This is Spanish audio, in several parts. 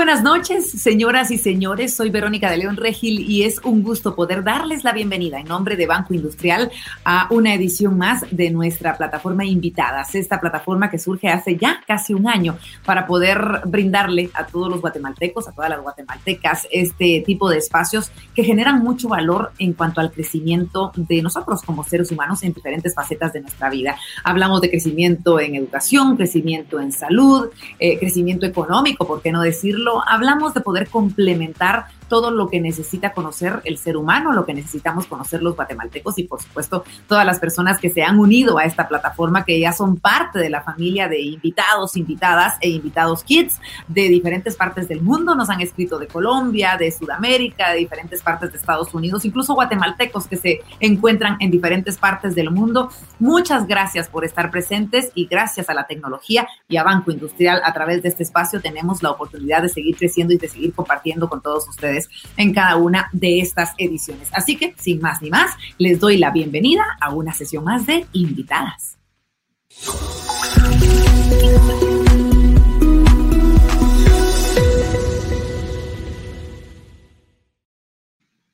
buenas noches, señoras y señores. Soy Verónica de León Regil y es un gusto poder darles la bienvenida en nombre de Banco Industrial a una edición más de nuestra plataforma Invitadas. Esta plataforma que surge hace ya casi un año para poder brindarle a todos los guatemaltecos, a todas las guatemaltecas, este tipo de espacios que generan mucho valor en cuanto al crecimiento de nosotros como seres humanos en diferentes facetas de nuestra vida. Hablamos de crecimiento en educación, crecimiento en salud, eh, crecimiento económico, ¿por qué no decir? Hablamos de poder complementar todo lo que necesita conocer el ser humano, lo que necesitamos conocer los guatemaltecos y por supuesto todas las personas que se han unido a esta plataforma, que ya son parte de la familia de invitados, invitadas e invitados kids de diferentes partes del mundo. Nos han escrito de Colombia, de Sudamérica, de diferentes partes de Estados Unidos, incluso guatemaltecos que se encuentran en diferentes partes del mundo. Muchas gracias por estar presentes y gracias a la tecnología y a Banco Industrial a través de este espacio tenemos la oportunidad de seguir creciendo y de seguir compartiendo con todos ustedes en cada una de estas ediciones. Así que, sin más ni más, les doy la bienvenida a una sesión más de invitadas.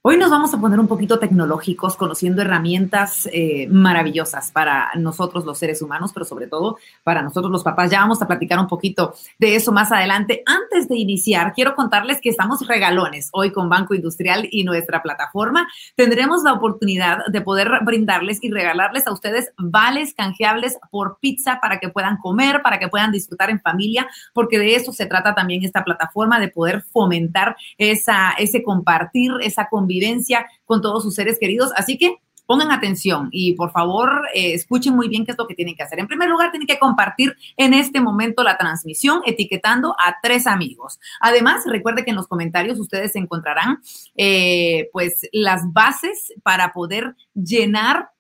Hoy nos vamos a poner un poquito tecnológicos, conociendo herramientas eh, maravillosas para nosotros los seres humanos, pero sobre todo para nosotros los papás. Ya vamos a platicar un poquito de eso más adelante. Antes de iniciar, quiero contarles que estamos regalones hoy con Banco Industrial y nuestra plataforma. Tendremos la oportunidad de poder brindarles y regalarles a ustedes vales canjeables por pizza para que puedan comer, para que puedan disfrutar en familia, porque de eso se trata también esta plataforma, de poder fomentar esa, ese compartir, esa convivencia con todos sus seres queridos. Así que pongan atención y por favor eh, escuchen muy bien qué es lo que tienen que hacer. En primer lugar, tienen que compartir en este momento la transmisión etiquetando a tres amigos. Además, recuerde que en los comentarios ustedes encontrarán eh, pues las bases para poder llenar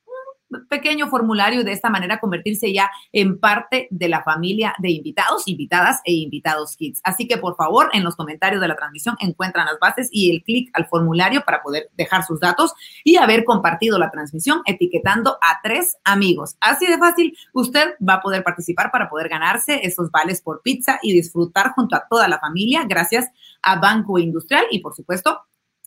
pequeño formulario y de esta manera convertirse ya en parte de la familia de invitados, invitadas e invitados kids. Así que por favor, en los comentarios de la transmisión encuentran las bases y el clic al formulario para poder dejar sus datos y haber compartido la transmisión etiquetando a tres amigos. Así de fácil, usted va a poder participar para poder ganarse esos vales por pizza y disfrutar junto a toda la familia gracias a Banco Industrial y por supuesto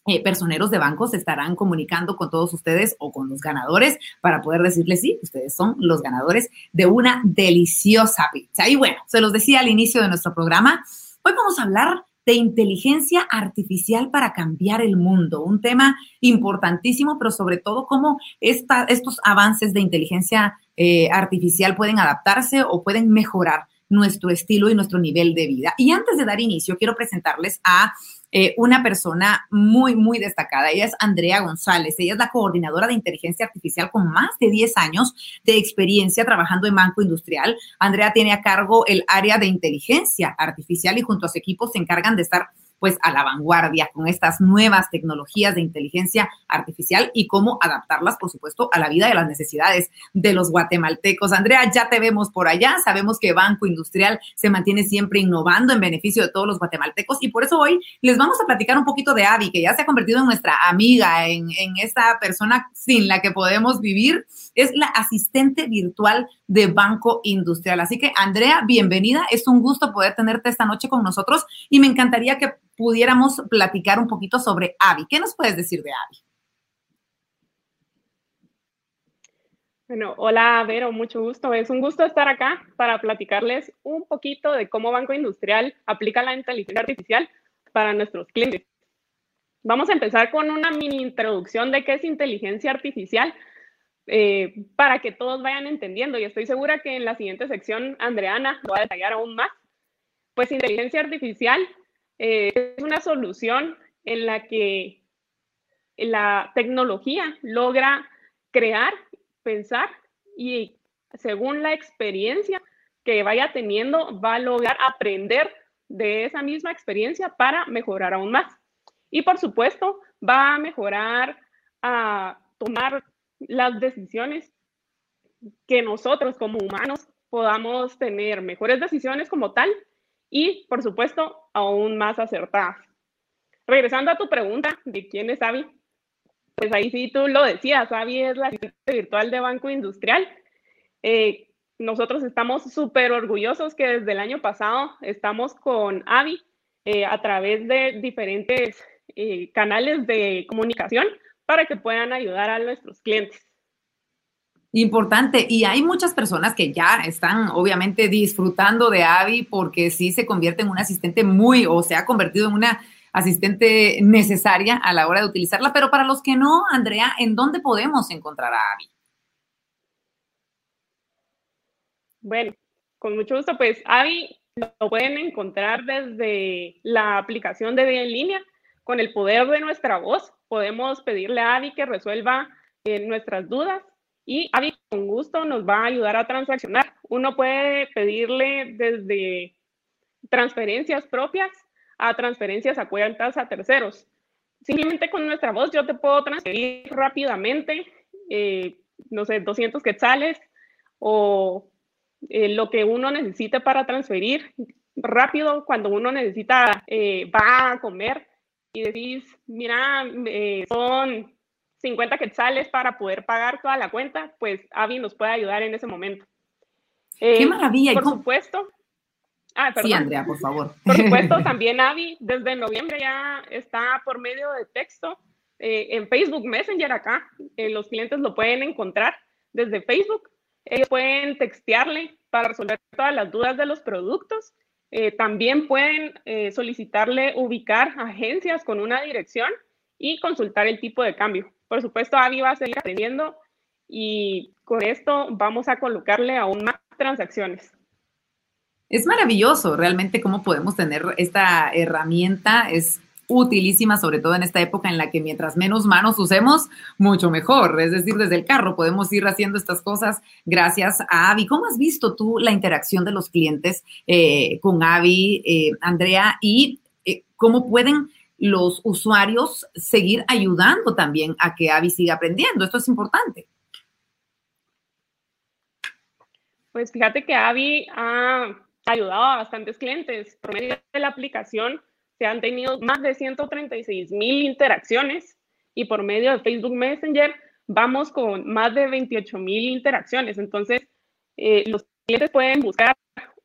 eh, personeros de bancos estarán comunicando con todos ustedes o con los ganadores para poder decirles, sí, ustedes son los ganadores de una deliciosa pizza. Y bueno, se los decía al inicio de nuestro programa, hoy vamos a hablar de inteligencia artificial para cambiar el mundo, un tema importantísimo, pero sobre todo cómo estos avances de inteligencia eh, artificial pueden adaptarse o pueden mejorar nuestro estilo y nuestro nivel de vida. Y antes de dar inicio, quiero presentarles a eh, una persona muy, muy destacada. Ella es Andrea González. Ella es la coordinadora de inteligencia artificial con más de 10 años de experiencia trabajando en Banco Industrial. Andrea tiene a cargo el área de inteligencia artificial y junto a su equipo se encargan de estar pues a la vanguardia con estas nuevas tecnologías de inteligencia artificial y cómo adaptarlas, por supuesto, a la vida y a las necesidades de los guatemaltecos. Andrea, ya te vemos por allá. Sabemos que Banco Industrial se mantiene siempre innovando en beneficio de todos los guatemaltecos y por eso hoy les vamos a platicar un poquito de Avi, que ya se ha convertido en nuestra amiga, en, en esta persona sin la que podemos vivir. Es la asistente virtual de Banco Industrial. Así que, Andrea, bienvenida. Es un gusto poder tenerte esta noche con nosotros y me encantaría que pudiéramos platicar un poquito sobre Avi. ¿Qué nos puedes decir de Avi? Bueno, hola Vero, mucho gusto. Es un gusto estar acá para platicarles un poquito de cómo Banco Industrial aplica la inteligencia artificial para nuestros clientes. Vamos a empezar con una mini introducción de qué es inteligencia artificial eh, para que todos vayan entendiendo. Y estoy segura que en la siguiente sección Andreana va a detallar aún más. Pues inteligencia artificial eh, es una solución en la que la tecnología logra crear, pensar y según la experiencia que vaya teniendo, va a lograr aprender de esa misma experiencia para mejorar aún más. Y por supuesto, va a mejorar a tomar las decisiones que nosotros como humanos podamos tener mejores decisiones como tal y, por supuesto, aún más acertadas. Regresando a tu pregunta de quién es Avi, pues ahí sí tú lo decías, Avi es la asistente virtual de Banco Industrial. Eh, nosotros estamos súper orgullosos que desde el año pasado estamos con Avi eh, a través de diferentes eh, canales de comunicación para que puedan ayudar a nuestros clientes. Importante. Y hay muchas personas que ya están obviamente disfrutando de Avi porque sí se convierte en un asistente muy o se ha convertido en una asistente necesaria a la hora de utilizarla. Pero para los que no, Andrea, ¿en dónde podemos encontrar a Avi? Bueno, con mucho gusto, pues Avi lo pueden encontrar desde la aplicación de Día en línea. Con el poder de nuestra voz, podemos pedirle a Avi que resuelva eh, nuestras dudas y Avi con gusto nos va a ayudar a transaccionar. Uno puede pedirle desde transferencias propias a transferencias a cuentas a terceros. Simplemente con nuestra voz yo te puedo transferir rápidamente, eh, no sé, 200 quetzales o eh, lo que uno necesite para transferir rápido cuando uno necesita, eh, va a comer y decís, mira, eh, son 50 quetzales para poder pagar toda la cuenta, pues Avi nos puede ayudar en ese momento. ¡Qué maravilla! Por supuesto. Ah, sí, Andrea, por favor. Por supuesto, también Avi desde noviembre ya está por medio de texto en Facebook Messenger acá. los clientes lo pueden encontrar desde Facebook ellos pueden textearle para resolver todas las dudas de los productos. Eh, también pueden eh, solicitarle ubicar agencias con una dirección y consultar el tipo de cambio. Por supuesto, Avi va a seguir aprendiendo y con esto vamos a colocarle aún más transacciones. Es maravilloso realmente cómo podemos tener esta herramienta. Es utilísima, sobre todo en esta época en la que mientras menos manos usemos, mucho mejor. Es decir, desde el carro podemos ir haciendo estas cosas gracias a Avi. ¿Cómo has visto tú la interacción de los clientes eh, con Avi, eh, Andrea, y eh, cómo pueden los usuarios seguir ayudando también a que Avi siga aprendiendo? Esto es importante. Pues fíjate que Avi ha ayudado a bastantes clientes por medio de la aplicación se han tenido más de 136 mil interacciones y por medio de Facebook Messenger vamos con más de 28 mil interacciones. Entonces, eh, los clientes pueden buscar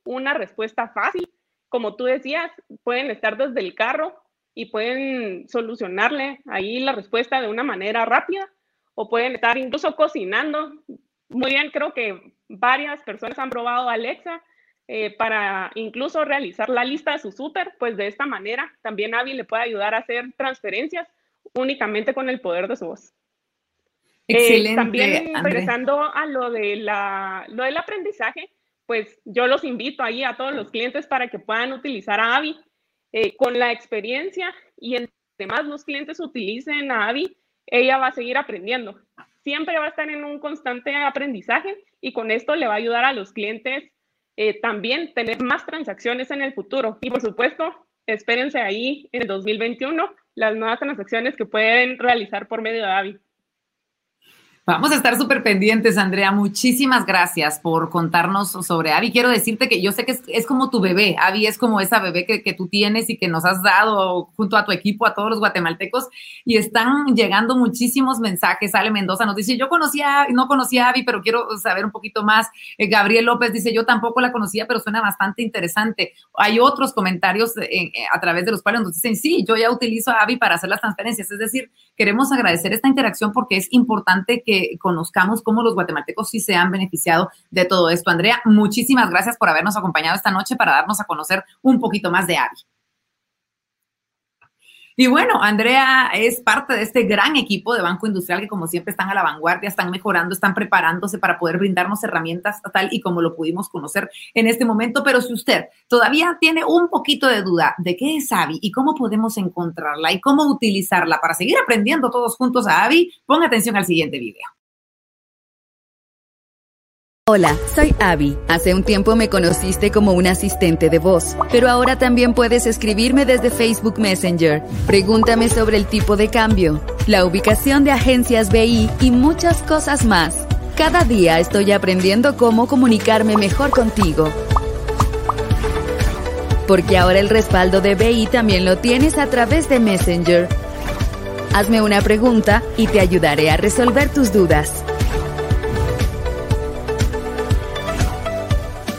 una respuesta fácil. Como tú decías, pueden estar desde el carro y pueden solucionarle ahí la respuesta de una manera rápida o pueden estar incluso cocinando. Muy bien, creo que varias personas han probado Alexa eh, para incluso realizar la lista de su súper, pues de esta manera también Avi le puede ayudar a hacer transferencias únicamente con el poder de su voz. Eh, Excelente. también regresando a lo, de la, lo del aprendizaje, pues yo los invito ahí a todos los clientes para que puedan utilizar a Avi eh, con la experiencia y además los clientes utilicen a Avi, ella va a seguir aprendiendo. Siempre va a estar en un constante aprendizaje y con esto le va a ayudar a los clientes eh, también tener más transacciones en el futuro. Y por supuesto, espérense ahí en el 2021 las nuevas transacciones que pueden realizar por medio de AVI. Vamos a estar súper pendientes, Andrea. Muchísimas gracias por contarnos sobre Avi. Quiero decirte que yo sé que es, como tu bebé. Avi es como esa bebé que, tú tienes y que nos has dado junto a tu equipo, a todos los guatemaltecos. Y están llegando muchísimos mensajes. Ale Mendoza nos dice, yo conocía, no conocía a Avi, pero quiero saber un poquito más. Eh, Gabriel López dice, yo tampoco la conocía, pero suena bastante interesante. Hay otros comentarios a través de los cuales nos dicen, sí, yo ya utilizo a Avi para hacer las transferencias. Es decir, queremos agradecer esta interacción porque es importante conozcamos cómo los guatemaltecos sí se han beneficiado de todo esto. Andrea, muchísimas gracias por habernos acompañado esta noche para darnos a conocer un poquito más de Avi. Y bueno, Andrea es parte de este gran equipo de Banco Industrial que como siempre están a la vanguardia, están mejorando, están preparándose para poder brindarnos herramientas tal y como lo pudimos conocer en este momento. Pero si usted todavía tiene un poquito de duda de qué es Avi y cómo podemos encontrarla y cómo utilizarla para seguir aprendiendo todos juntos a Avi, ponga atención al siguiente video. Hola, soy Abby. Hace un tiempo me conociste como un asistente de voz, pero ahora también puedes escribirme desde Facebook Messenger. Pregúntame sobre el tipo de cambio, la ubicación de agencias BI y muchas cosas más. Cada día estoy aprendiendo cómo comunicarme mejor contigo. Porque ahora el respaldo de BI también lo tienes a través de Messenger. Hazme una pregunta y te ayudaré a resolver tus dudas.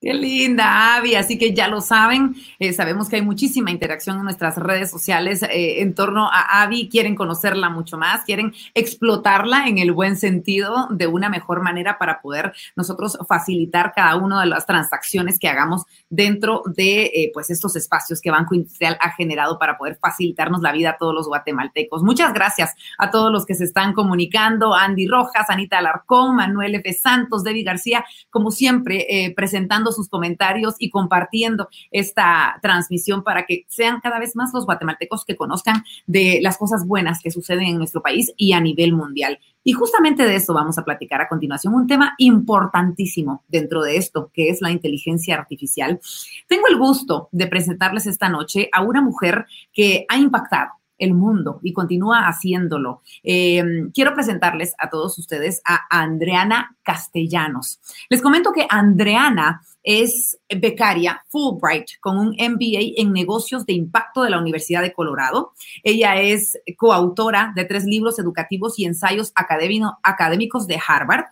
Qué linda, Avi. Así que ya lo saben, eh, sabemos que hay muchísima interacción en nuestras redes sociales eh, en torno a Avi. Quieren conocerla mucho más, quieren explotarla en el buen sentido de una mejor manera para poder nosotros facilitar cada una de las transacciones que hagamos dentro de eh, pues estos espacios que Banco Industrial ha generado para poder facilitarnos la vida a todos los guatemaltecos. Muchas gracias a todos los que se están comunicando, Andy Rojas, Anita Alarcón, Manuel F. Santos, Debbie García, como siempre, presentando sus comentarios y compartiendo esta transmisión para que sean cada vez más los guatemaltecos que conozcan de las cosas buenas que suceden en nuestro país y a nivel mundial. Y justamente de eso vamos a platicar a continuación, un tema importantísimo dentro de esto, que es la inteligencia artificial. Tengo el gusto de presentarles esta noche a una mujer que ha impactado el mundo y continúa haciéndolo. Eh, quiero presentarles a todos ustedes a Andreana Castellanos. Les comento que Andreana es becaria Fulbright con un MBA en negocios de impacto de la Universidad de Colorado. Ella es coautora de tres libros educativos y ensayos académicos de Harvard.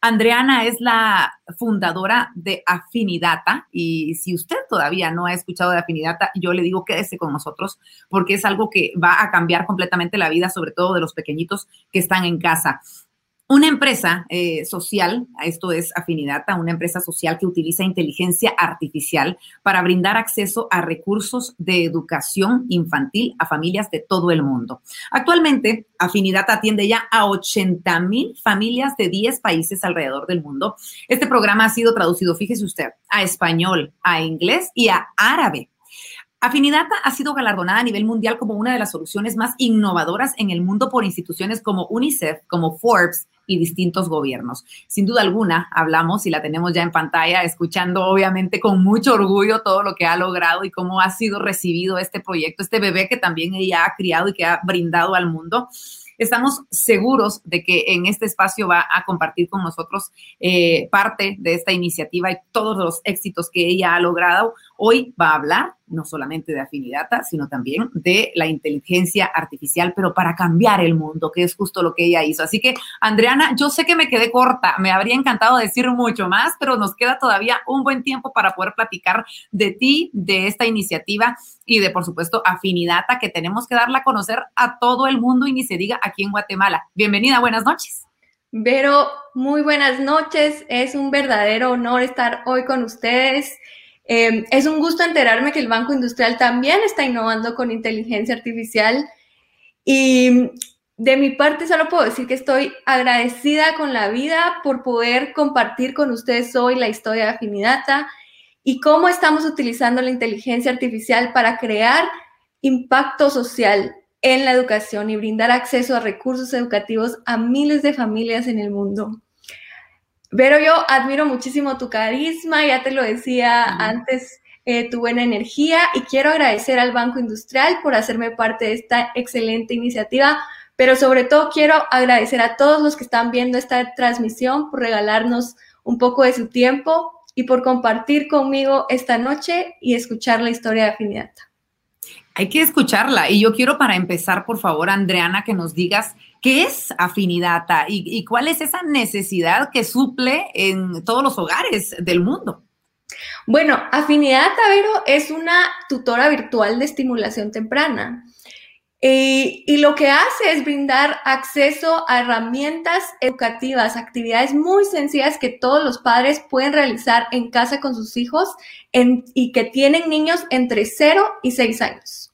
Andreana es la fundadora de Afinidata y si usted todavía no ha escuchado de Afinidata, yo le digo quédese con nosotros porque es algo que va a cambiar completamente la vida, sobre todo de los pequeñitos que están en casa. Una empresa eh, social, esto es Afinidata, una empresa social que utiliza inteligencia artificial para brindar acceso a recursos de educación infantil a familias de todo el mundo. Actualmente, Afinidata atiende ya a 80 mil familias de 10 países alrededor del mundo. Este programa ha sido traducido, fíjese usted, a español, a inglés y a árabe. Afinidata ha sido galardonada a nivel mundial como una de las soluciones más innovadoras en el mundo por instituciones como UNICEF, como Forbes, y distintos gobiernos. Sin duda alguna, hablamos y la tenemos ya en pantalla, escuchando obviamente con mucho orgullo todo lo que ha logrado y cómo ha sido recibido este proyecto, este bebé que también ella ha criado y que ha brindado al mundo. Estamos seguros de que en este espacio va a compartir con nosotros eh, parte de esta iniciativa y todos los éxitos que ella ha logrado. Hoy va a hablar no solamente de Afinidata, sino también de la inteligencia artificial, pero para cambiar el mundo, que es justo lo que ella hizo. Así que, Andreana, yo sé que me quedé corta, me habría encantado decir mucho más, pero nos queda todavía un buen tiempo para poder platicar de ti, de esta iniciativa y de, por supuesto, Afinidata, que tenemos que darla a conocer a todo el mundo y ni se diga aquí en Guatemala. Bienvenida, buenas noches. Vero, muy buenas noches. Es un verdadero honor estar hoy con ustedes. Em, es un gusto enterarme que el Banco Industrial también está innovando con inteligencia artificial y de mi parte solo puedo decir que estoy agradecida con la vida por poder compartir con ustedes hoy la historia de Afinidata y cómo estamos utilizando la inteligencia artificial para crear impacto social en la educación y brindar acceso a recursos educativos a miles de familias en el mundo. Pero yo admiro muchísimo tu carisma, ya te lo decía antes, eh, tu buena energía y quiero agradecer al Banco Industrial por hacerme parte de esta excelente iniciativa, pero sobre todo quiero agradecer a todos los que están viendo esta transmisión por regalarnos un poco de su tiempo y por compartir conmigo esta noche y escuchar la historia de Afinidad. Hay que escucharla y yo quiero para empezar, por favor, Andreana, que nos digas ¿Qué es Afinidata y, cuál es esa necesidad que suple en todos los hogares del mundo? Bueno, Afinidata, Vero, es una tutora virtual de estimulación temprana. Y, y, lo que hace es brindar acceso a herramientas educativas, actividades muy sencillas que todos los padres pueden realizar en casa con sus hijos y que tienen niños entre 0 y 6 años.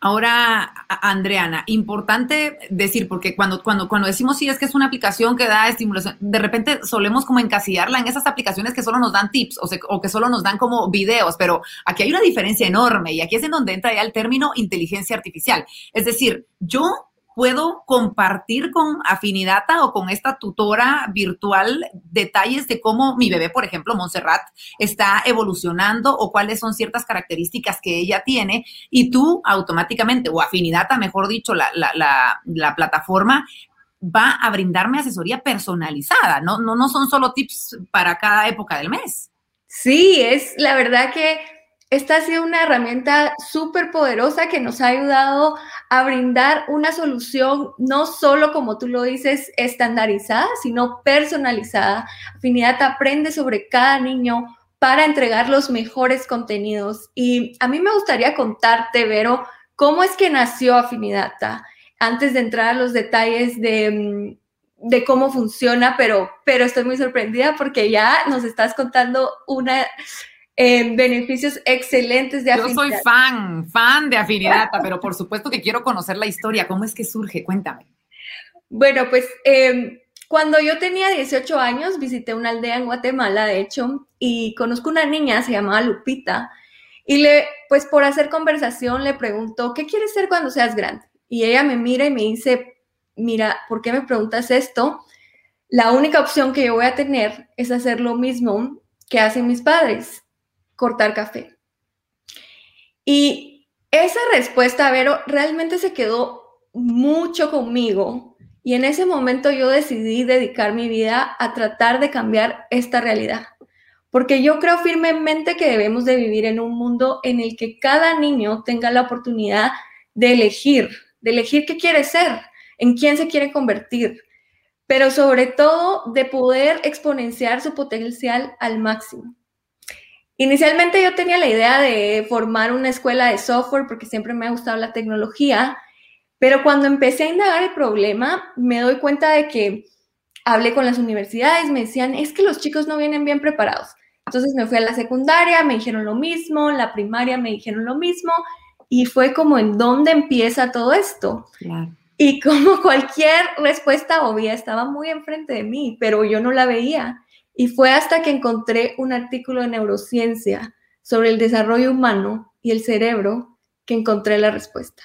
Ahora, Andreana, importante decir, porque cuando, cuando, cuando decimos sí es que es una aplicación que da estimulación, de repente solemos como encasillarla en esas aplicaciones que solo nos dan tips o, o que solo nos dan como videos, pero aquí hay una diferencia enorme y aquí es en donde entra ya el término inteligencia artificial. Es decir, yo puedo compartir con Afinidata o con esta tutora virtual detalles de cómo mi bebé, por ejemplo, Montserrat, está evolucionando o cuáles son ciertas características que ella tiene y tú automáticamente, o Afinidata, mejor dicho, la, la, plataforma va a brindarme asesoría personalizada, ¿no? No, no son solo tips para cada época del mes. Sí, es la verdad que esta ha sido una herramienta súper poderosa que nos ha ayudado a brindar una solución no solo, como tú lo dices, estandarizada, sino personalizada. Afinidad aprende sobre cada niño para entregar los mejores contenidos. Y a mí me gustaría contarte, Vero, cómo es que nació Afinidata, antes de entrar a los detalles de, mm, de cómo funciona, pero, pero estoy muy sorprendida porque ya nos estás contando una eh, beneficios excelentes de afinidad. Yo soy fan, fan de afinidad, pero por supuesto que quiero conocer la historia. ¿Cómo es que surge? Cuéntame. Bueno, pues em, cuando yo tenía 18 años, visité una aldea en Guatemala, de hecho, y conozco una niña, se llamaba Lupita, y le, pues por hacer conversación, le pregunto, ¿qué quieres ser cuando seas grande? Y ella me mira y me dice, mira, ¿por qué me preguntas esto? La única opción que yo voy a tener es hacer lo mismo que hacen mis padres cortar café. Y esa respuesta, Vero, realmente se quedó mucho conmigo. Y en ese momento yo decidí dedicar mi vida a tratar de cambiar esta realidad. Porque yo creo firmemente que debemos de vivir en un mundo en el que cada niño tenga la oportunidad de elegir, de elegir qué quiere ser, en quién se quiere convertir, pero sobre todo de poder exponenciar su potencial al máximo. Inicialmente yo tenía la idea de formar una escuela de software porque siempre me ha gustado la tecnología, pero cuando empecé a indagar el problema, me doy cuenta de que hablé con las universidades, me decían, es que los chicos no vienen bien preparados. Entonces me fui a la secundaria, me dijeron lo mismo, la primaria me dijeron lo mismo, y fue como en dónde empieza todo esto. Y como cualquier respuesta obvia estaba muy enfrente de mí, pero yo no la veía. Y fue hasta que encontré un artículo de neurociencia sobre el desarrollo humano y el cerebro que encontré la respuesta.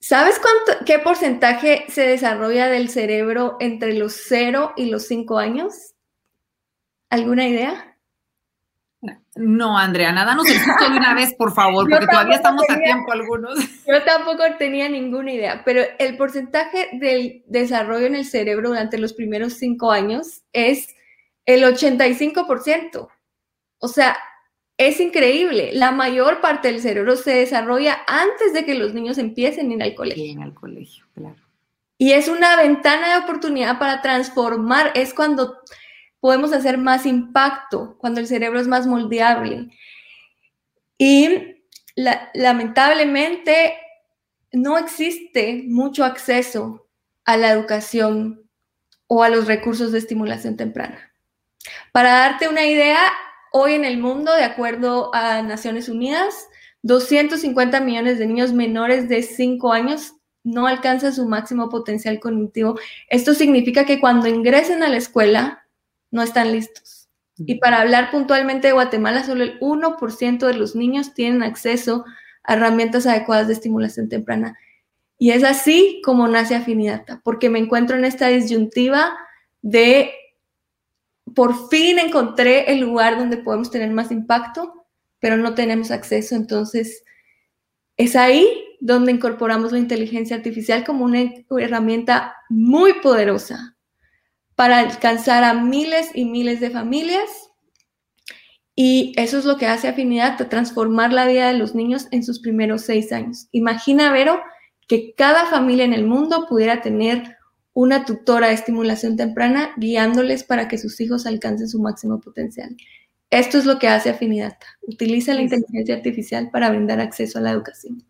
¿Sabes cuánto, qué porcentaje se desarrolla del cerebro entre los 0 y los 5 años? ¿Alguna idea? No, Andrea, nada nos explica de una vez, por favor, porque todavía estamos a tiempo algunos. Yo tampoco tenía ninguna idea, pero el porcentaje del desarrollo en el cerebro durante los primeros cinco años es el 85%. O sea, es increíble. La mayor parte del cerebro se desarrolla antes de que los niños empiecen a ir al colegio. Al colegio, claro. Y es una ventana de oportunidad para transformar. Es cuando podemos hacer más impacto cuando el cerebro es más moldeable. Y lamentablemente no existe mucho acceso a la educación o a los recursos de estimulación temprana. Para darte una idea, hoy en el mundo, de acuerdo a Naciones Unidas, 250 millones de niños menores de 5 años no alcanzan su máximo potencial cognitivo. Esto significa que cuando ingresen a la escuela, no están listos. Y para hablar puntualmente de Guatemala, solo el 1% de los niños tienen acceso a herramientas adecuadas de estimulación temprana. Y es así como nace Afinidata, porque me encuentro en esta disyuntiva de por fin encontré el lugar donde podemos tener más impacto, pero no tenemos acceso. Entonces, es ahí donde incorporamos la inteligencia artificial como una herramienta muy poderosa para alcanzar a miles y miles de familias. Y eso es lo que hace Afinidad, transformar la vida de los niños en sus primeros seis años. Imagina, Vero, que cada familia en el mundo pudiera tener una tutora de estimulación temprana guiándoles para que sus hijos alcancen su máximo potencial. Esto es lo que hace Afinidad. Utiliza la inteligencia artificial para brindar acceso a la educación.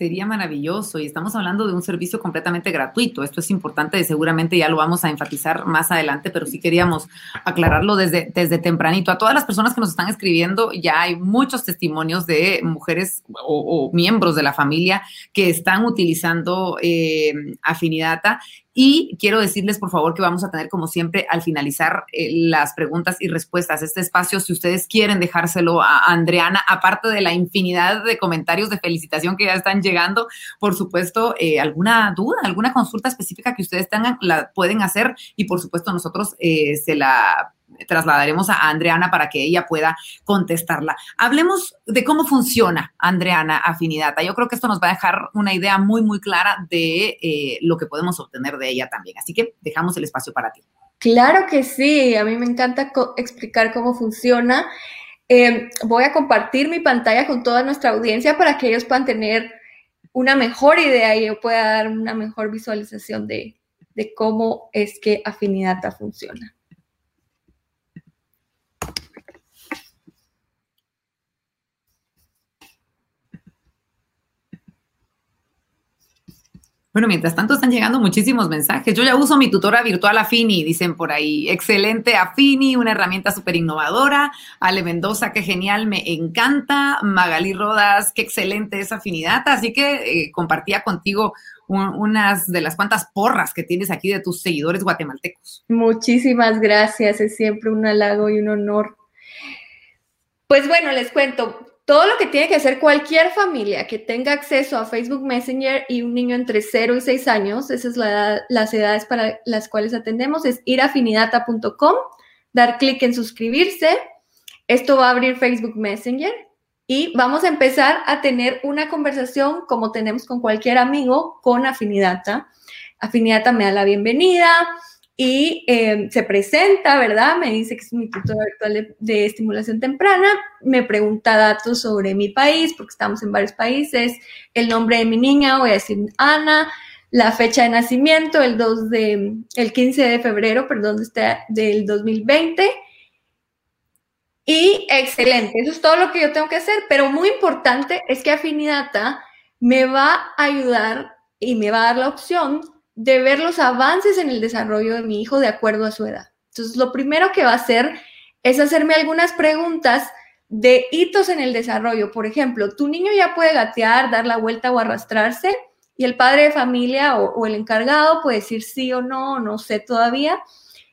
Sería maravilloso y estamos hablando de un servicio completamente gratuito. Esto es importante, seguramente ya lo vamos a enfatizar más adelante, pero sí queríamos aclararlo desde, desde tempranito. A todas las personas que nos están escribiendo, ya hay muchos testimonios de mujeres o, miembros de la familia que están utilizando eh, Afinidata y quiero decirles, por favor, que vamos a tener, como siempre, al finalizar eh, las preguntas y respuestas. Este espacio, si ustedes quieren dejárselo a Andreana, aparte de la infinidad de comentarios de felicitación que ya están llegando, por supuesto, eh, alguna duda, alguna consulta específica que ustedes tengan, la pueden hacer y, por supuesto, nosotros eh, se la trasladaremos a Andreana para que ella pueda contestarla. Hablemos de cómo funciona Andreana Afinidata. Yo creo que esto nos va a dejar una idea muy, muy clara de eh, lo que podemos obtener de ella también. Así que dejamos el espacio para ti. Claro que sí, a mí me encanta explicar cómo funciona. Em, voy a compartir mi pantalla con toda nuestra audiencia para que ellos puedan tener una mejor idea y yo pueda dar una mejor visualización de, de cómo es que Afinidata funciona. Bueno, mientras tanto están llegando muchísimos mensajes. Yo ya uso mi tutora virtual Afini, dicen por ahí. Excelente Afini, una herramienta súper innovadora. Ale Mendoza, qué genial, me encanta. Magalí Rodas, qué excelente esa afinidad. Así que eh, compartía contigo unas de las cuantas porras que tienes aquí de tus seguidores guatemaltecos. Muchísimas gracias, es siempre un halago y un honor. Pues bueno, les cuento, todo lo que tiene que hacer cualquier familia que tenga acceso a Facebook Messenger y un niño entre 0 y 6 años, esas son las edades para las cuales atendemos, es ir a afinidata.com, dar clic en suscribirse. Esto va a abrir Facebook Messenger y vamos a empezar a tener una conversación como tenemos con cualquier amigo con Afinidata. Afinidata me da la bienvenida, y eh, se presenta, ¿verdad? Me dice que es mi tutora virtual de, estimulación temprana, me pregunta datos sobre mi país, porque estamos en varios países, el nombre de mi niña, voy a decir Ana, la fecha de nacimiento, el 2 de, el 15 de febrero, perdón, este, del 2020. Y excelente, eso es todo lo que yo tengo que hacer, pero muy importante es que Afinidata me va a ayudar y me va a dar la opción de ver los avances en el desarrollo de mi hijo de acuerdo a su edad. Entonces, lo primero que va a hacer es hacerme algunas preguntas de hitos en el desarrollo. Por ejemplo, tu niño ya puede gatear, dar la vuelta o arrastrarse y el padre de familia o, el encargado puede decir sí o no, no sé todavía.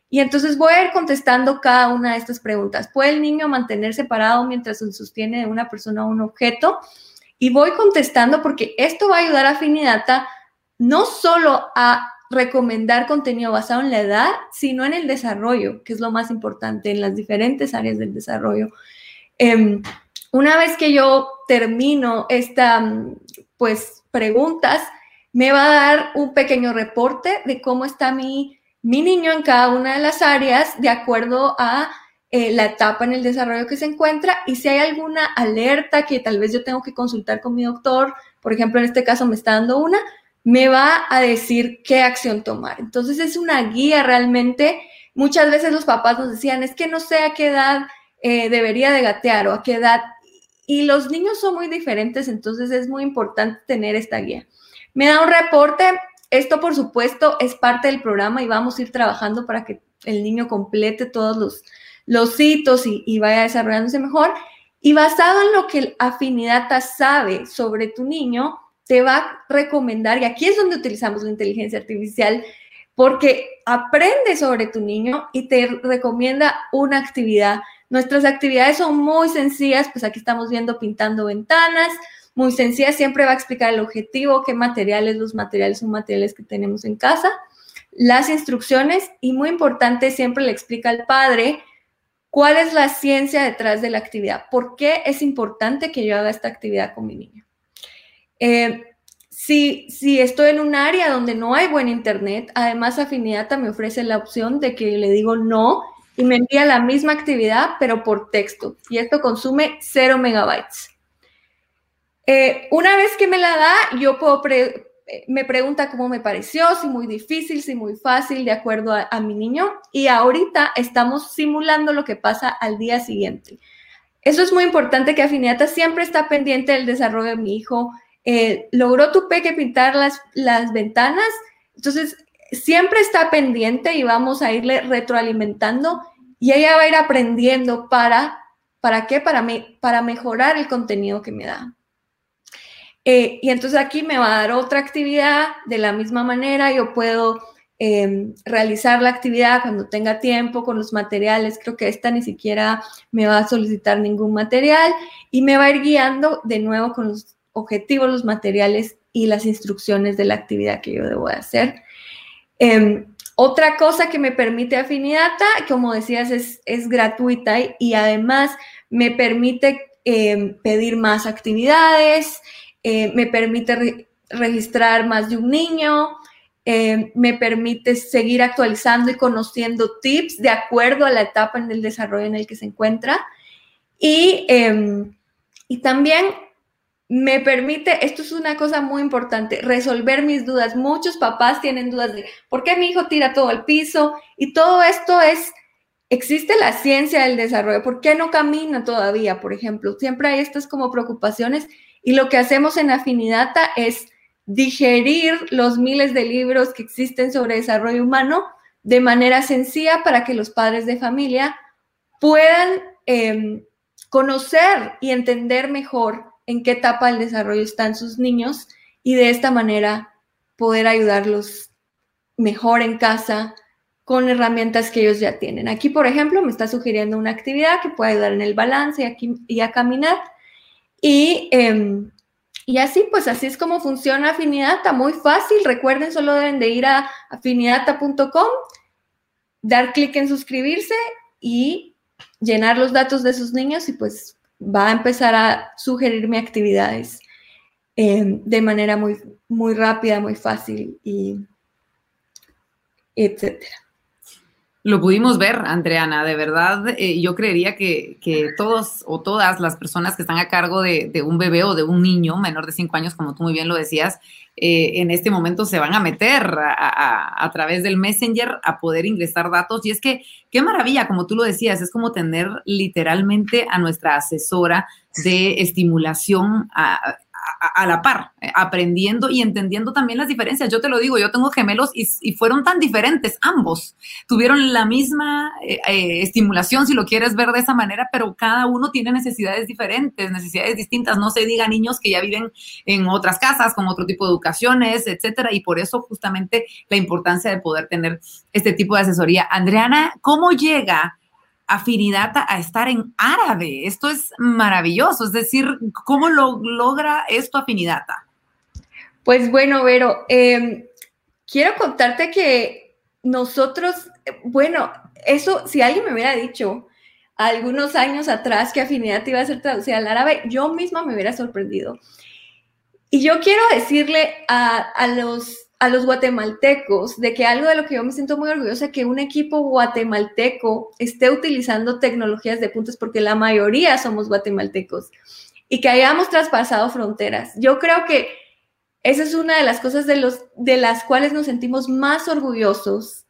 Y entonces voy a ir contestando cada una de estas preguntas. ¿Puede el niño mantenerse parado mientras se sostiene de una persona o un objeto? Y voy contestando porque esto va a ayudar a Finidata no solo a recomendar contenido basado en la edad, sino en el desarrollo, que es lo más importante en las diferentes áreas del desarrollo. Em, una vez que yo termino esta, pues, preguntas, me va a dar un pequeño reporte de cómo está mi, mi niño en cada una de las áreas de acuerdo a eh, la etapa en el desarrollo que se encuentra y si hay alguna alerta que tal vez yo tengo que consultar con mi doctor, por ejemplo, en este caso me está dando una, me va a decir qué acción tomar. Entonces es una guía realmente. Muchas veces los papás nos decían, es que no sé a qué edad eh, debería de gatear o a qué edad. Y los niños son muy diferentes, entonces es muy importante tener esta guía. Me da un reporte. Esto, por supuesto, es parte del programa y vamos a ir trabajando para que el niño complete todos los, los hitos y, y vaya desarrollándose mejor. Y basado en lo que Afinidata sabe sobre tu niño, te va a recomendar, y aquí es donde utilizamos la inteligencia artificial, porque aprende sobre tu niño y te recomienda una actividad. Nuestras actividades son muy sencillas, pues aquí estamos viendo pintando ventanas, muy sencillas, siempre va a explicar el objetivo, qué materiales, los materiales son materiales que tenemos en casa, las instrucciones y muy importante, siempre le explica al padre cuál es la ciencia detrás de la actividad, por qué es importante que yo haga esta actividad con mi niño. Eh, si, estoy en un área donde no hay buen internet, además Afinidata me ofrece la opción de que le digo no y me envía la misma actividad, pero por texto. Y esto consume 0 megabytes. Eh, una vez que me la da, yo puedo me pregunta cómo me pareció, si muy difícil, si muy fácil, de acuerdo a, mi niño. Y ahorita estamos simulando lo que pasa al día siguiente. Eso es muy importante que Afinidata siempre está pendiente del desarrollo de mi hijo, eh, logró tu peque pintar las, las ventanas, entonces siempre está pendiente y vamos a irle retroalimentando y ella va a ir aprendiendo para, ¿para qué? Para, para mejorar el contenido que me da. Eh, y entonces aquí me va a dar otra actividad de la misma manera, yo puedo em, realizar la actividad cuando tenga tiempo con los materiales, creo que esta ni siquiera me va a solicitar ningún material y me va a ir guiando de nuevo con los objetivos, los materiales y las instrucciones de la actividad que yo debo de hacer. Em, otra cosa que me permite Afinidata, como decías, es, es gratuita y, además me permite em, pedir más actividades, eh, me permite registrar más de un niño, em, me permite seguir actualizando y conociendo tips de acuerdo a la etapa en el desarrollo en el que se encuentra. Y, y también me permite, esto es una cosa muy importante, resolver mis dudas. Muchos papás tienen dudas de por qué mi hijo tira todo al piso y todo esto es, existe la ciencia del desarrollo, ¿por qué no camina todavía, por ejemplo? Siempre hay estas como preocupaciones y lo que hacemos en Afinidata es digerir los miles de libros que existen sobre desarrollo humano de manera sencilla para que los padres de familia puedan em, conocer y entender mejor en qué etapa del desarrollo están sus niños y de esta manera poder ayudarlos mejor en casa con herramientas que ellos ya tienen. Aquí, por ejemplo, me está sugiriendo una actividad que puede ayudar en el balance y, a caminar. Y, em, y así, pues así es como funciona Afinidata, muy fácil. Recuerden, solo deben de ir a afinidata.com, dar clic en suscribirse y llenar los datos de sus niños y pues va a empezar a sugerirme actividades em, de manera muy, muy rápida, muy fácil y etcétera. Lo pudimos ver, Andreana, de verdad, eh, yo creería que, todos o todas las personas que están a cargo de, un bebé o de un niño menor de cinco años, como tú muy bien lo decías, eh, en este momento se van a meter a, través del Messenger a poder ingresar datos. Y es que, qué maravilla, como tú lo decías, es como tener literalmente a nuestra asesora de estimulación a, a, la par, eh, aprendiendo y entendiendo también las diferencias. Yo te lo digo, yo tengo gemelos y, fueron tan diferentes ambos. Tuvieron la misma eh, eh, estimulación, si lo quieres ver de esa manera, pero cada uno tiene necesidades diferentes, necesidades distintas. No se diga niños que ya viven en otras casas, con otro tipo de educaciones, etcétera. Y por eso justamente la importancia de poder tener este tipo de asesoría. Andreana, ¿cómo llega? Afinidad a estar en árabe. Esto es maravilloso. Es decir, ¿cómo lo logra esto afinidad? Pues bueno, Vero, em, quiero contarte que nosotros, bueno, eso, si alguien me hubiera dicho algunos años atrás que afinidad iba a ser traducida al árabe, yo misma me hubiera sorprendido. Y yo quiero decirle a, a los a los guatemaltecos de que algo de lo que yo me siento muy orgullosa que un equipo guatemalteco esté utilizando tecnologías de puntos porque la mayoría somos guatemaltecos y que hayamos traspasado fronteras. Yo creo que esa es una de las cosas de, los, de las cuales nos sentimos más orgullosos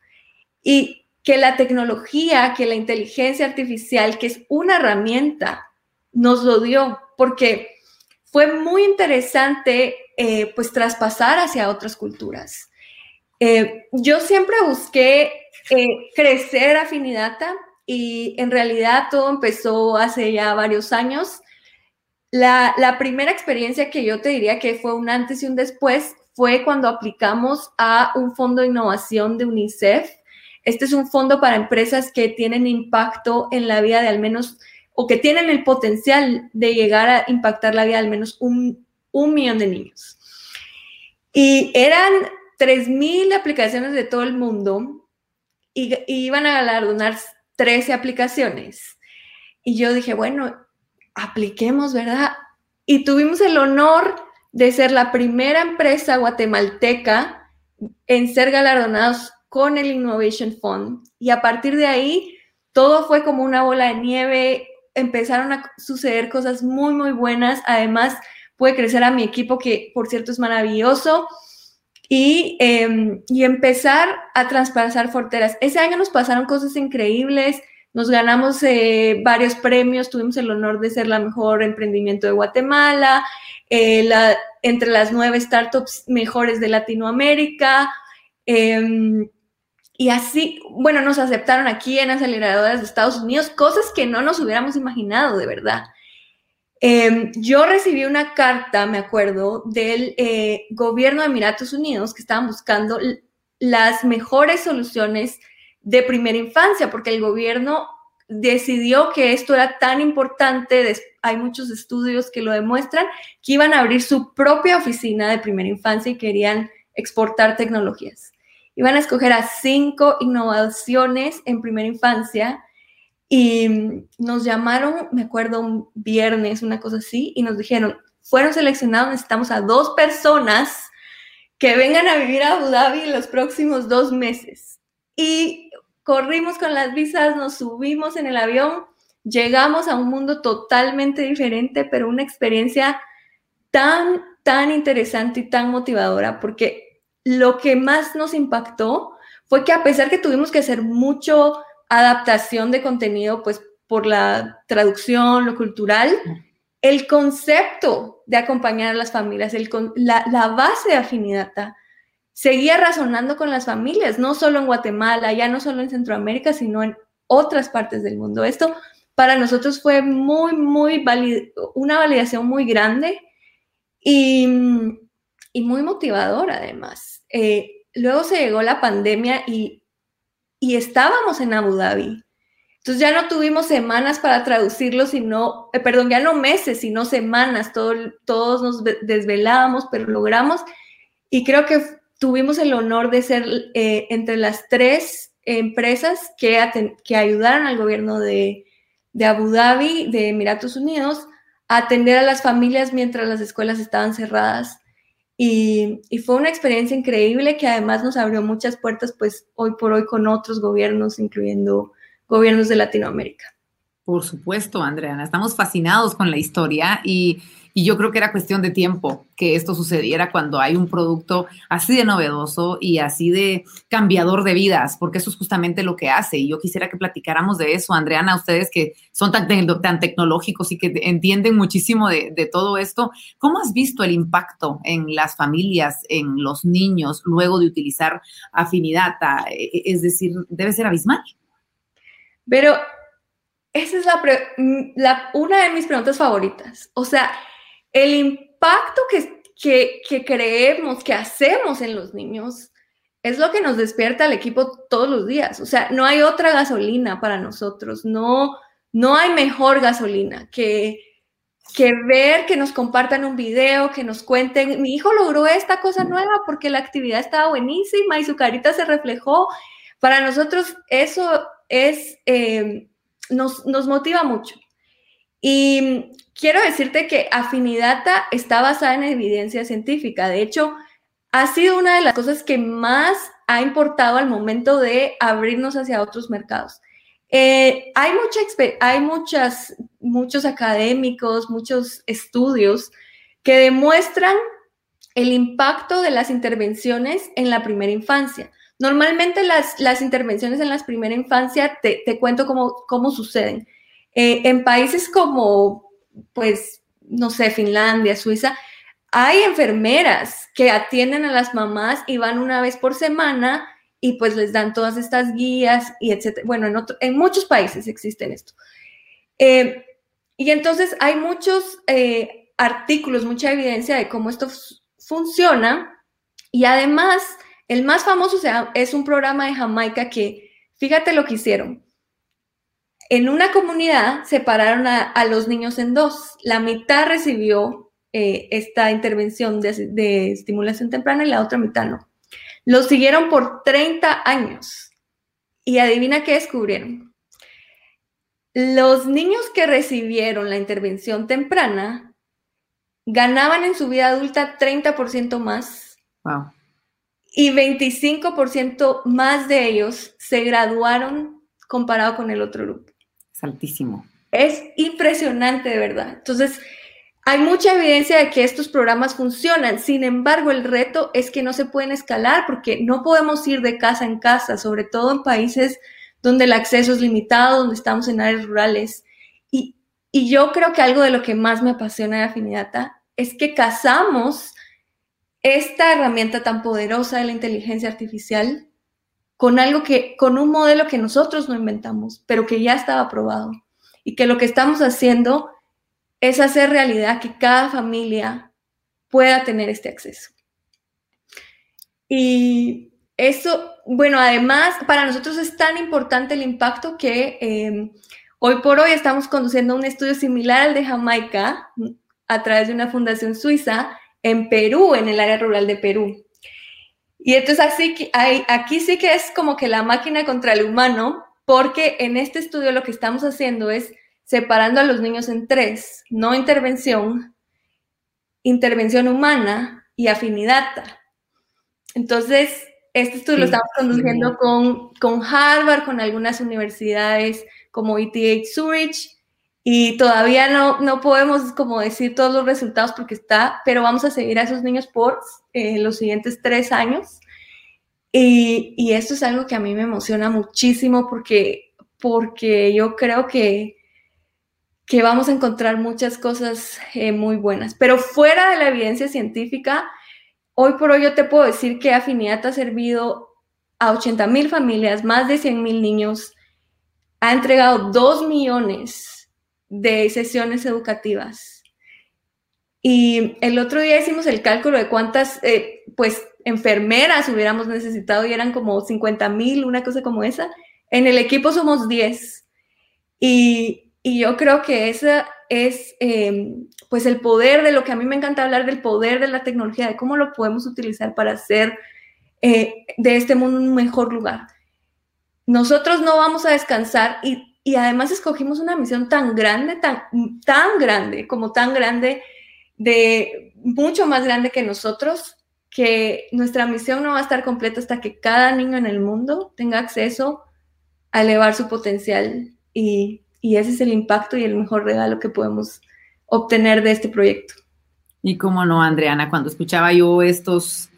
y que la tecnología, que la inteligencia artificial, que es una herramienta, nos lo dio, porque fue muy interesante eh, pues traspasar hacia otras culturas. Eh, yo siempre busqué eh, crecer afinidata y en realidad todo empezó hace ya varios años. La, la, primera experiencia que yo te diría que fue un antes y un después fue cuando aplicamos a un fondo de innovación de UNICEF. Este es un fondo para empresas que tienen impacto en la vida de al menos, o que tienen el potencial de llegar a impactar la vida de al menos un, un millón de niños. Y eran 3.000 aplicaciones de todo el mundo y, iban a galardonar 13 aplicaciones. Y yo dije, bueno, apliquemos, ¿verdad? Y tuvimos el honor de ser la primera empresa guatemalteca en ser galardonados con el Innovation Fund. Y a partir de ahí, todo fue como una bola de nieve, empezaron a suceder cosas muy, muy buenas. Además, puede crecer a mi equipo, que por cierto es maravilloso, y, em, y empezar a traspasar fronteras. Ese año nos pasaron cosas increíbles, nos ganamos eh, varios premios, tuvimos el honor de ser la mejor emprendimiento de Guatemala, eh, entre las nueve startups mejores de Latinoamérica. Y así, bueno, nos aceptaron aquí en aceleradoras de Estados Unidos, cosas que no nos hubiéramos imaginado, de verdad. Em, yo recibí una carta, me acuerdo, del eh, gobierno de Emiratos Unidos que estaban buscando las mejores soluciones de primera infancia, porque el gobierno decidió que esto era tan importante, hay muchos estudios que lo demuestran, que iban a abrir su propia oficina de primera infancia y querían exportar tecnologías. Iban a escoger a cinco innovaciones en primera infancia y nos llamaron, me acuerdo, un viernes, una cosa así, y nos dijeron, fueron seleccionados, necesitamos a dos personas que vengan a vivir a Abu Dhabi en los próximos dos meses. Y corrimos con las visas, nos subimos en el avión, llegamos a un mundo totalmente diferente, pero una experiencia tan, tan interesante y tan motivadora, porque lo que más nos impactó fue que a pesar que tuvimos que hacer mucho adaptación de contenido, pues por la traducción, lo cultural, el concepto de acompañar a las familias, la, la, base de Afinidata, seguía razonando con las familias, no solo en Guatemala, ya no solo en Centroamérica, sino en otras partes del mundo. Esto para nosotros fue muy, muy una validación muy grande y, y muy motivadora además. Eh, luego se llegó la pandemia y, y estábamos en Abu Dhabi. Entonces ya no tuvimos semanas para traducirlo, sino, eh, perdón, ya no meses, sino semanas. todos nos desvelábamos, pero logramos. Y creo que tuvimos el honor de ser eh, entre las tres empresas que, que ayudaron al gobierno de, de Abu Dhabi, de Emiratos Unidos, a atender a las familias mientras las escuelas estaban cerradas. Y, fue una experiencia increíble que además nos abrió muchas puertas, pues hoy por hoy con otros gobiernos, incluyendo gobiernos de Latinoamérica. Por supuesto, Andrea, estamos fascinados con la historia y y yo creo que era cuestión de tiempo que esto sucediera cuando hay un producto así de novedoso y así de cambiador de vidas, porque eso es justamente lo que hace. Y yo quisiera que platicáramos de eso, Andreana, ustedes que son tan, tan tecnológicos y que entienden muchísimo de, todo esto, ¿cómo has visto el impacto en las familias, en los niños, luego de utilizar Afinidata? E, e, es decir, debe ser abismal. Pero esa es la, la, una de mis preguntas favoritas. O sea, el impacto que, que, creemos, que hacemos en los niños, es lo que nos despierta al equipo todos los días. O sea, no hay otra gasolina para nosotros, no, no hay mejor gasolina que, que ver, que nos compartan un video, que nos cuenten, mi hijo logró esta cosa nueva porque la actividad estaba buenísima y su carita se reflejó. Para nosotros eso es, eh, nos, nos motiva mucho. Y quiero decirte que Afinidata está basada en evidencia científica. De hecho, ha sido una de las cosas que más ha importado al momento de abrirnos hacia otros mercados. Eh, hay mucha, hay muchas, muchos académicos, muchos estudios que demuestran el impacto de las intervenciones en la primera infancia. Normalmente las, las intervenciones en la primera infancia, te, te cuento cómo, cómo suceden. Eh, en países como, pues, no sé, Finlandia, Suiza, hay enfermeras que atienden a las mamás y van una vez por semana y pues les dan todas estas guías y etcétera. Bueno, en, muchos países existen esto. Eh, y entonces hay muchos eh, artículos, mucha evidencia de cómo esto funciona. Y además, el más famoso es un programa de Jamaica que, fíjate lo que hicieron en una comunidad separaron a, los niños en dos. La mitad recibió eh, esta intervención de, estimulación temprana y la otra mitad no. Los siguieron por 30 años. Y adivina qué descubrieron. Los niños que recibieron la intervención temprana ganaban en su vida adulta 30% más. Y 25% más de ellos se graduaron comparado con el otro grupo. Es altísimo. Es impresionante, de verdad. Entonces, hay mucha evidencia de que estos programas funcionan. Sin embargo, el reto es que no se pueden escalar porque no podemos ir de casa en casa, sobre todo en países donde el acceso es limitado, donde estamos en áreas rurales. Y, yo creo que algo de lo que más me apasiona de Afinidata es que casamos esta herramienta tan poderosa de la inteligencia artificial con algo que, con un modelo que nosotros no inventamos, pero que ya estaba probado. Y que lo que estamos haciendo es hacer realidad que cada familia pueda tener este acceso. Y eso, bueno, además, para nosotros es tan importante el impacto que em, hoy por hoy estamos conduciendo un estudio similar al de Jamaica a través de una fundación suiza en Perú, en el área rural de Perú. Y entonces así que hay, aquí sí que es como que la máquina contra el humano, porque en este estudio lo que estamos haciendo es separando a los niños en tres, no intervención, intervención humana y afinidad. Entonces, este estudio lo estamos conduciendo con, con Harvard, con algunas universidades como ETH Zurich, y todavía no, no podemos como decir todos los resultados porque está, pero vamos a seguir a esos niños por eh, los siguientes tres años. Y, y, esto es algo que a mí me emociona muchísimo porque, porque yo creo que que vamos a encontrar muchas cosas eh, muy buenas. Pero fuera de la evidencia científica, hoy por hoy yo te puedo decir que Afinidad ha servido a 80 mil familias, más de 100 mil niños, ha entregado 2 millones de sesiones educativas. Y el otro día hicimos el cálculo de cuántas, eh, pues, enfermeras hubiéramos necesitado y eran como 50 mil, una cosa como esa. En el equipo somos 10. Y, yo creo que esa es, em, pues, el poder de lo que a mí me encanta hablar del poder de la tecnología, de cómo lo podemos utilizar para hacer eh, de este mundo un mejor lugar. Nosotros no vamos a descansar y, y además escogimos una misión tan grande, tan, tan grande, como tan grande, de mucho más grande que nosotros, que nuestra misión no va a estar completa hasta que cada niño en el mundo tenga acceso a elevar su potencial y, ese es el impacto y el mejor regalo que podemos obtener de este proyecto. Y cómo no, Andreana, cuando escuchaba yo estos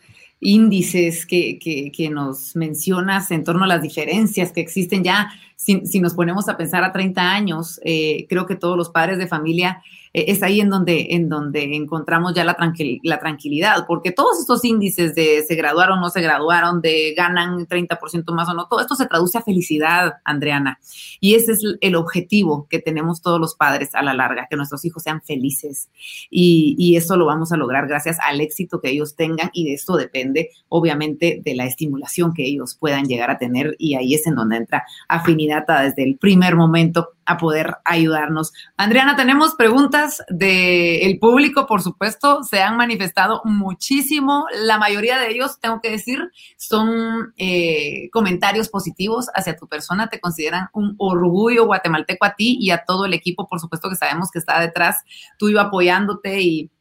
índices que, que, nos mencionas en torno a las diferencias que existen ya, si, si nos ponemos a pensar a 30 años, eh, creo que todos los padres de familia es ahí en donde, en donde encontramos ya la, la tranquilidad, porque todos estos índices de se graduaron o no se graduaron, de ganan 30% más o no, todo esto se traduce a felicidad, Andreana. Y ese es el objetivo que tenemos todos los padres a la larga, que nuestros hijos sean felices. Y, y eso lo vamos a lograr gracias al éxito que ellos tengan y de esto depende, obviamente, de la estimulación que ellos puedan llegar a tener y ahí es en donde entra afinidad desde el primer momento a poder ayudarnos. Andriana, tenemos preguntas del público, por supuesto, se han manifestado muchísimo. La mayoría de ellos, tengo que decir, son eh, comentarios positivos hacia tu persona. Te consideran un orgullo guatemalteco a ti y a todo el equipo, por supuesto, que sabemos que está detrás tuyo apoyándote y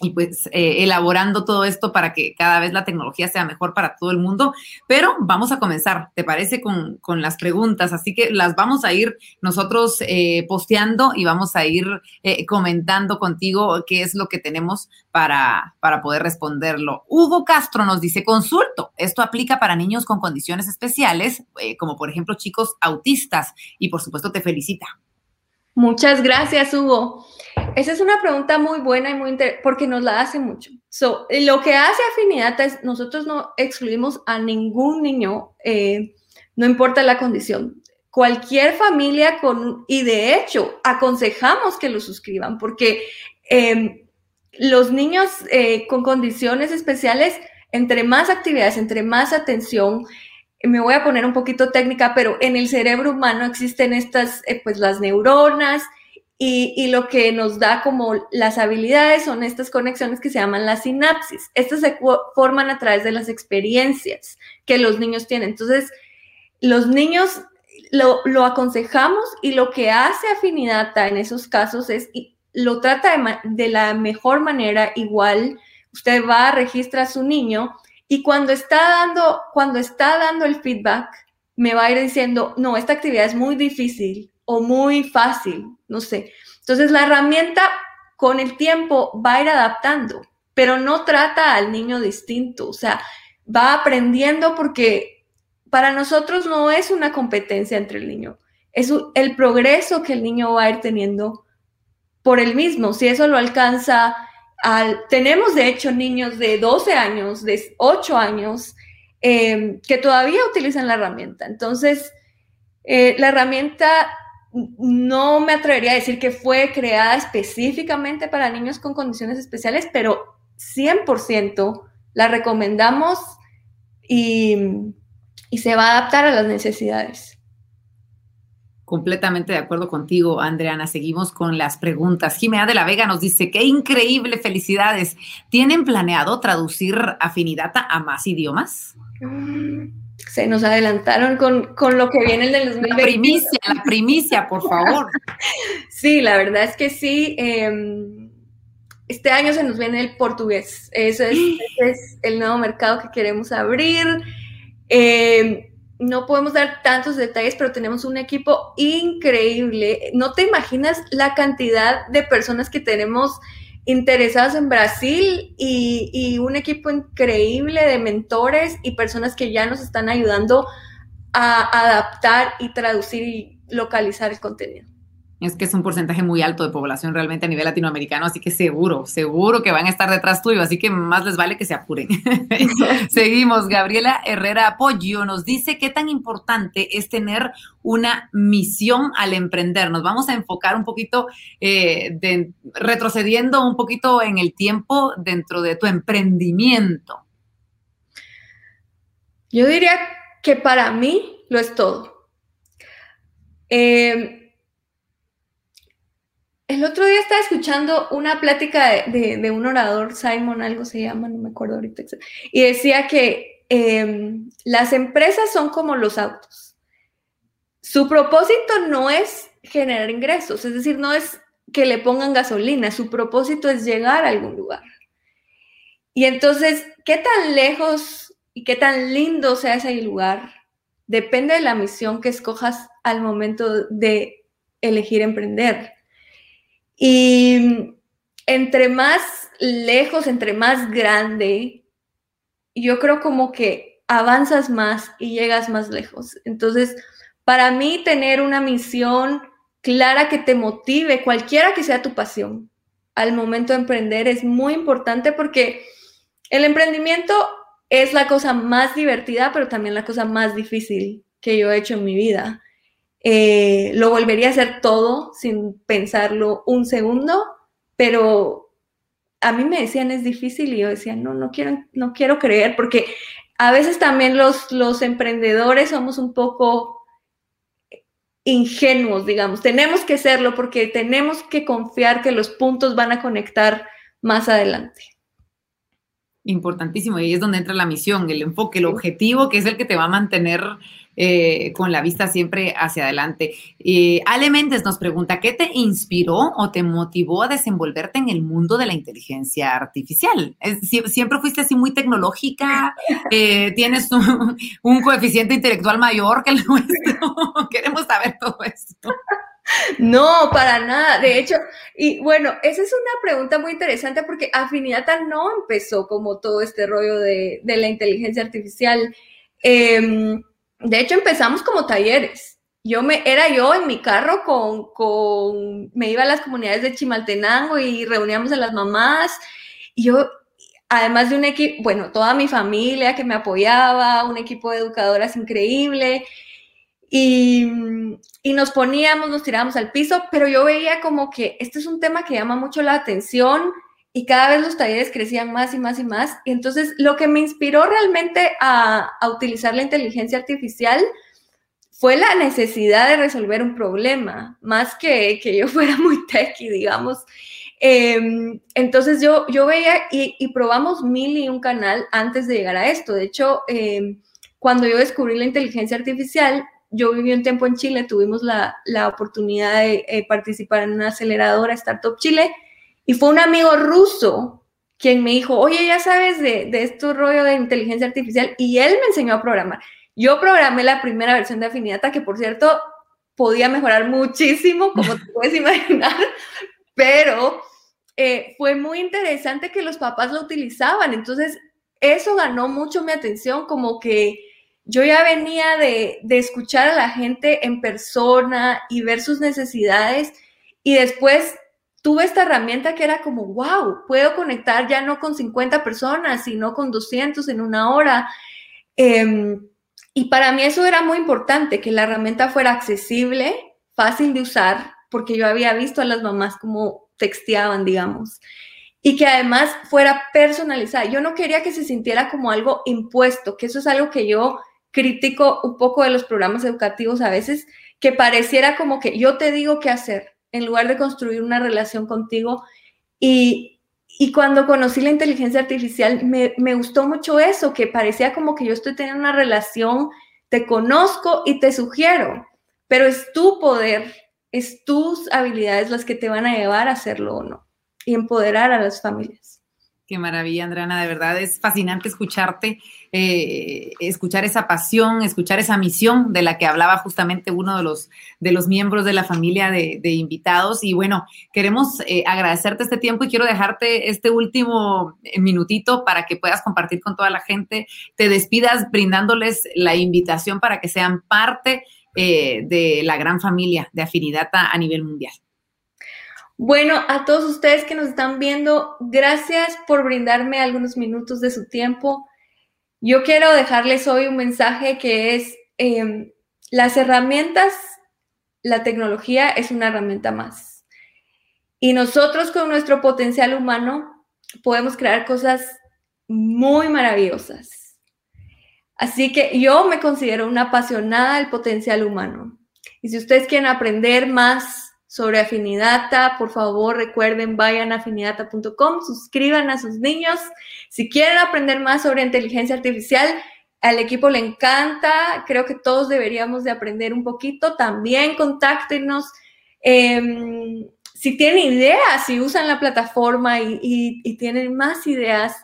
y pues eh, elaborando todo esto para que cada vez la tecnología sea mejor para todo el mundo. Pero vamos a comenzar, ¿te parece? Con, las preguntas. Así que las vamos a ir nosotros eh, posteando y vamos a ir eh, comentando contigo qué es lo que tenemos para, para poder responderlo. Hugo Castro nos dice, consulto, esto aplica para niños con condiciones especiales, como por ejemplo chicos autistas, y por supuesto te felicita. Muchas gracias, Hugo. Esa es una pregunta muy buena y muy interesante porque nos la hace mucho. So, lo que hace afinidad es nosotros no excluimos a ningún niño, eh, no importa la condición. Cualquier familia con, y de hecho, aconsejamos que lo suscriban porque em, los niños eh, con condiciones especiales, entre más actividades, entre más atención, me voy a poner un poquito técnica, pero en el cerebro humano existen estas, eh, pues las neuronas y, lo que nos da como las habilidades son estas conexiones que se llaman las sinapsis. Estas se forman a través de las experiencias que los niños tienen. Entonces, los niños lo, lo aconsejamos y lo que hace afinidad en esos casos es, lo trata de, de la mejor manera, igual, usted va, registra a su niño y cuando está dando, cuando está dando el feedback, me va a ir diciendo, no, esta actividad es muy difícil o muy fácil, no sé. Entonces la herramienta con el tiempo va a ir adaptando, pero no trata al niño distinto, o sea, va aprendiendo porque para nosotros no es una competencia entre el niño, es el progreso que el niño va a ir teniendo por él mismo. Si eso lo alcanza tenemos de hecho niños de 12 años, de 8 años, em, que todavía utilizan la herramienta. Entonces, eh, la herramienta no me atrevería a decir que fue creada específicamente para niños con condiciones especiales, pero 100% la recomendamos y se va a adaptar a las necesidades. Completamente de acuerdo contigo, Andreana. Seguimos con las preguntas. Jimena de la Vega nos dice, qué increíble, felicidades. ¿Tienen planeado traducir Afinidata a más idiomas? Se nos adelantaron con, lo que viene el del 2020. La primicia, la primicia, por favor. sí, la verdad es que sí. Em, este año se nos viene el portugués. Ese es, el nuevo mercado que queremos abrir. Eh, no podemos dar tantos detalles, pero tenemos un equipo increíble. No te imaginas la cantidad de personas que tenemos interesadas en Brasil y, un equipo increíble de mentores y personas que ya nos están ayudando a adaptar y traducir y localizar el contenido. Es que es un porcentaje muy alto de población realmente a nivel latinoamericano, así que seguro, seguro que van a estar detrás tuyo, así que más les vale que se apuren. Seguimos, Gabriela Herrera Apoyo nos dice qué tan importante es tener una misión al emprender. Nos vamos a enfocar un poquito, eh, retrocediendo un poquito en el tiempo dentro de tu emprendimiento. Yo diría que para mí lo es todo. Eh, el otro día estaba escuchando una plática de, un orador, Simon, algo se llama, no me acuerdo ahorita, y decía que em, las empresas son como los autos. Su propósito no es generar ingresos, es decir, no es que le pongan gasolina, su propósito es llegar a algún lugar. Y entonces, ¿qué tan lejos y qué tan lindo sea ese lugar? Depende de la misión que escojas al momento de elegir emprender. Y entre más lejos, entre más grande, yo creo como que avanzas más y llegas más lejos. Entonces, para mí tener una misión clara que te motive, cualquiera que sea tu pasión, al momento de emprender es muy importante porque el emprendimiento es la cosa más divertida, pero también la cosa más difícil que yo he hecho en mi vida. Eh, lo volvería a hacer todo sin pensarlo un segundo, pero a mí me decían es difícil y yo decía, no, no quiero, no quiero creer, porque a veces también los, los emprendedores somos un poco ingenuos, digamos, tenemos que serlo porque tenemos que confiar que los puntos van a conectar más adelante. Importantísimo, y ahí es donde entra la misión, el enfoque, el objetivo, que es el que te va a mantener eh, con la vista siempre hacia adelante. Eh, Ale Méndez nos pregunta, ¿qué te inspiró o te motivó a desenvolverte en el mundo de la inteligencia artificial? ¿Siempre fuiste así muy tecnológica? Eh, ¿Tienes un, coeficiente intelectual mayor que el nuestro? Queremos saber todo esto. No, para nada. De hecho, y bueno, esa es una pregunta muy interesante porque Afinidad no empezó como todo este rollo de, la inteligencia artificial. Eh, de hecho, empezamos como talleres. Yo me, era yo en mi carro con, con, me iba a las comunidades de Chimaltenango y reuníamos a las mamás. Y yo, además de un equipo, bueno, toda mi familia que me apoyaba, un equipo de educadoras increíble. Y, y, nos poníamos, nos tirábamos al piso, pero yo veía como que este es un tema que llama mucho la atención y cada vez los talleres crecían más y más y más. Y entonces lo que me inspiró realmente a, utilizar la inteligencia artificial fue la necesidad de resolver un problema, más que que yo fuera muy techy, digamos. Em, entonces yo, yo veía y, probamos mil y un canal antes de llegar a esto. De hecho, em, cuando yo descubrí la inteligencia artificial, yo viví un tiempo en Chile, tuvimos la, la oportunidad de eh, participar en una aceleradora Startup Chile y fue un amigo ruso quien me dijo, oye, ya sabes de, de este rollo de inteligencia artificial, y él me enseñó a programar. Yo programé la primera versión de Afinidata, que por cierto podía mejorar muchísimo, como te puedes imaginar, pero eh, fue muy interesante que los papás lo utilizaban. Entonces, eso ganó mucho mi atención, como que yo ya venía de, de escuchar a la gente en persona y ver sus necesidades, y después tuve esta herramienta que era como, wow, puedo conectar ya no con 50 personas, sino con 200 en una hora. Em, y para mí eso era muy importante, que la herramienta fuera accesible, fácil de usar, porque yo había visto a las mamás como texteaban, digamos, y que además fuera personalizada. Yo no quería que se sintiera como algo impuesto, que eso es algo que yo critico un poco de los programas educativos a veces, que pareciera como que yo te digo qué hacer en lugar de construir una relación contigo. Y, cuando conocí la inteligencia artificial, me, me, gustó mucho eso, que parecía como que yo estoy teniendo una relación, te conozco y te sugiero, pero es tu poder, es tus habilidades las que te van a llevar a hacerlo o no, y empoderar a las familias. Qué maravilla, Andrana, de verdad es fascinante escucharte, eh, escuchar esa pasión, escuchar esa misión de la que hablaba justamente uno de los, de los miembros de la familia de, invitados. Y bueno, queremos eh, agradecerte este tiempo y quiero dejarte este último eh, minutito para que puedas compartir con toda la gente, te despidas brindándoles la invitación para que sean parte de la gran familia de Afinidata a nivel mundial. Bueno, a todos ustedes que nos están viendo, gracias por brindarme algunos minutos de su tiempo. Yo quiero dejarles hoy un mensaje que es, em, las herramientas, la tecnología es una herramienta más. Y nosotros con nuestro potencial humano podemos crear cosas muy maravillosas. Así que yo me considero una apasionada del potencial humano. Y si ustedes quieren aprender más sobre Afinidata, por favor recuerden, vayan a afinidata.com, suscriban a sus niños. Si quieren aprender más sobre inteligencia artificial, al equipo le encanta, creo que todos deberíamos de aprender un poquito. También contáctenos. Em, si tienen ideas, si usan la plataforma y, tienen más ideas,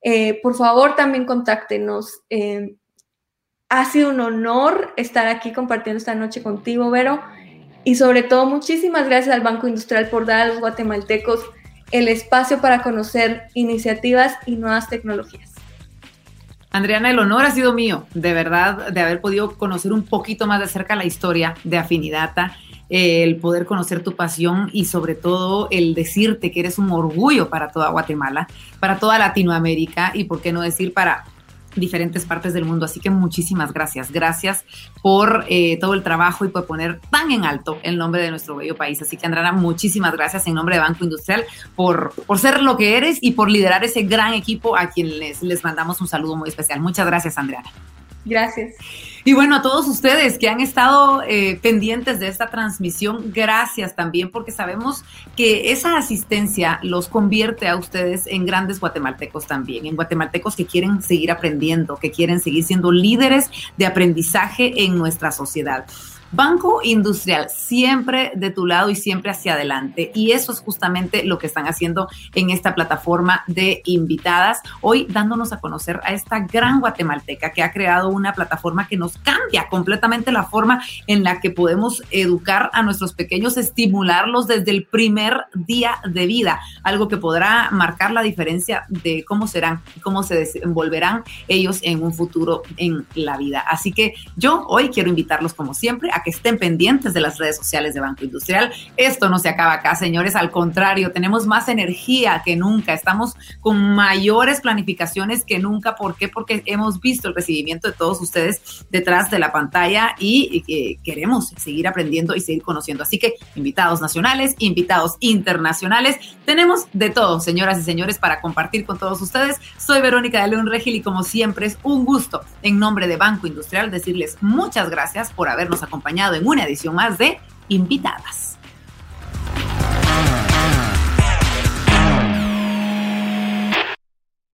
eh, por favor también contáctenos. Em, ha sido un honor estar aquí compartiendo esta noche contigo, Vero. Y sobre todo, muchísimas gracias al Banco Industrial por dar a los guatemaltecos el espacio para conocer iniciativas y nuevas tecnologías. Adriana, el honor ha sido mío, de verdad, de haber podido conocer un poquito más de cerca la historia de Afinidata, el poder conocer tu pasión y sobre todo el decirte que eres un orgullo para toda Guatemala, para toda Latinoamérica y, por qué no decir, para diferentes partes del mundo. Así que muchísimas gracias. Gracias por eh, todo el trabajo y por poner tan en alto el nombre de nuestro bello país. Así que, Andrana, muchísimas gracias en nombre de Banco Industrial por, por ser lo que eres y por liderar ese gran equipo a quienes les mandamos un saludo muy especial. Muchas gracias, Andreana. Gracias. Y bueno, a todos ustedes que han estado eh, pendientes de esta transmisión, gracias también porque sabemos que esa asistencia los convierte a ustedes en grandes guatemaltecos también, en guatemaltecos que quieren seguir aprendiendo, que quieren seguir siendo líderes de aprendizaje en nuestra sociedad. Banco Industrial, siempre de tu lado y siempre hacia adelante. Y eso es justamente lo que están haciendo en esta plataforma de invitadas, hoy dándonos a conocer a esta gran guatemalteca que ha creado una plataforma que nos cambia completamente la forma en la que podemos educar a nuestros pequeños, estimularlos desde el primer día de vida, algo que podrá marcar la diferencia de cómo serán cómo se desenvolverán ellos en un futuro en la vida. Así que yo hoy quiero invitarlos como siempre que estén pendientes de las redes sociales de Banco Industrial. Esto no se acaba acá, señores, al contrario, tenemos más energía que nunca, estamos con mayores planificaciones que nunca. ¿Por qué? Porque hemos visto el recibimiento de todos ustedes detrás de la pantalla y, queremos seguir aprendiendo y seguir conociendo. Así que invitados nacionales, invitados internacionales, tenemos de todo, señoras y señores, para compartir con todos ustedes. Soy Verónica de León Regil y como siempre es un gusto en nombre de Banco Industrial decirles muchas gracias por habernos en una edición más de Invitadas.